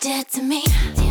did to me.